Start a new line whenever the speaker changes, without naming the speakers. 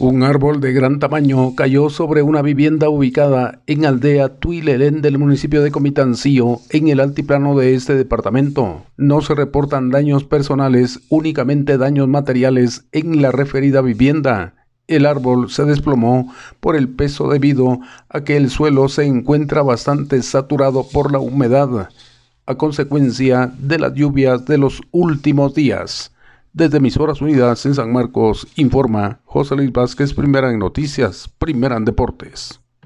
Un árbol de gran tamaño cayó sobre una vivienda ubicada en aldea Tuilelén del municipio de Comitancillo, en el altiplano de este departamento. No se reportan daños personales, únicamente daños materiales en la referida vivienda. El árbol se desplomó por el peso debido a que el suelo se encuentra bastante saturado por la humedad, a consecuencia de las lluvias de los últimos días. Desde Emisoras Unidas en San Marcos, informa José Luis Vázquez, primera en noticias, primera en deportes.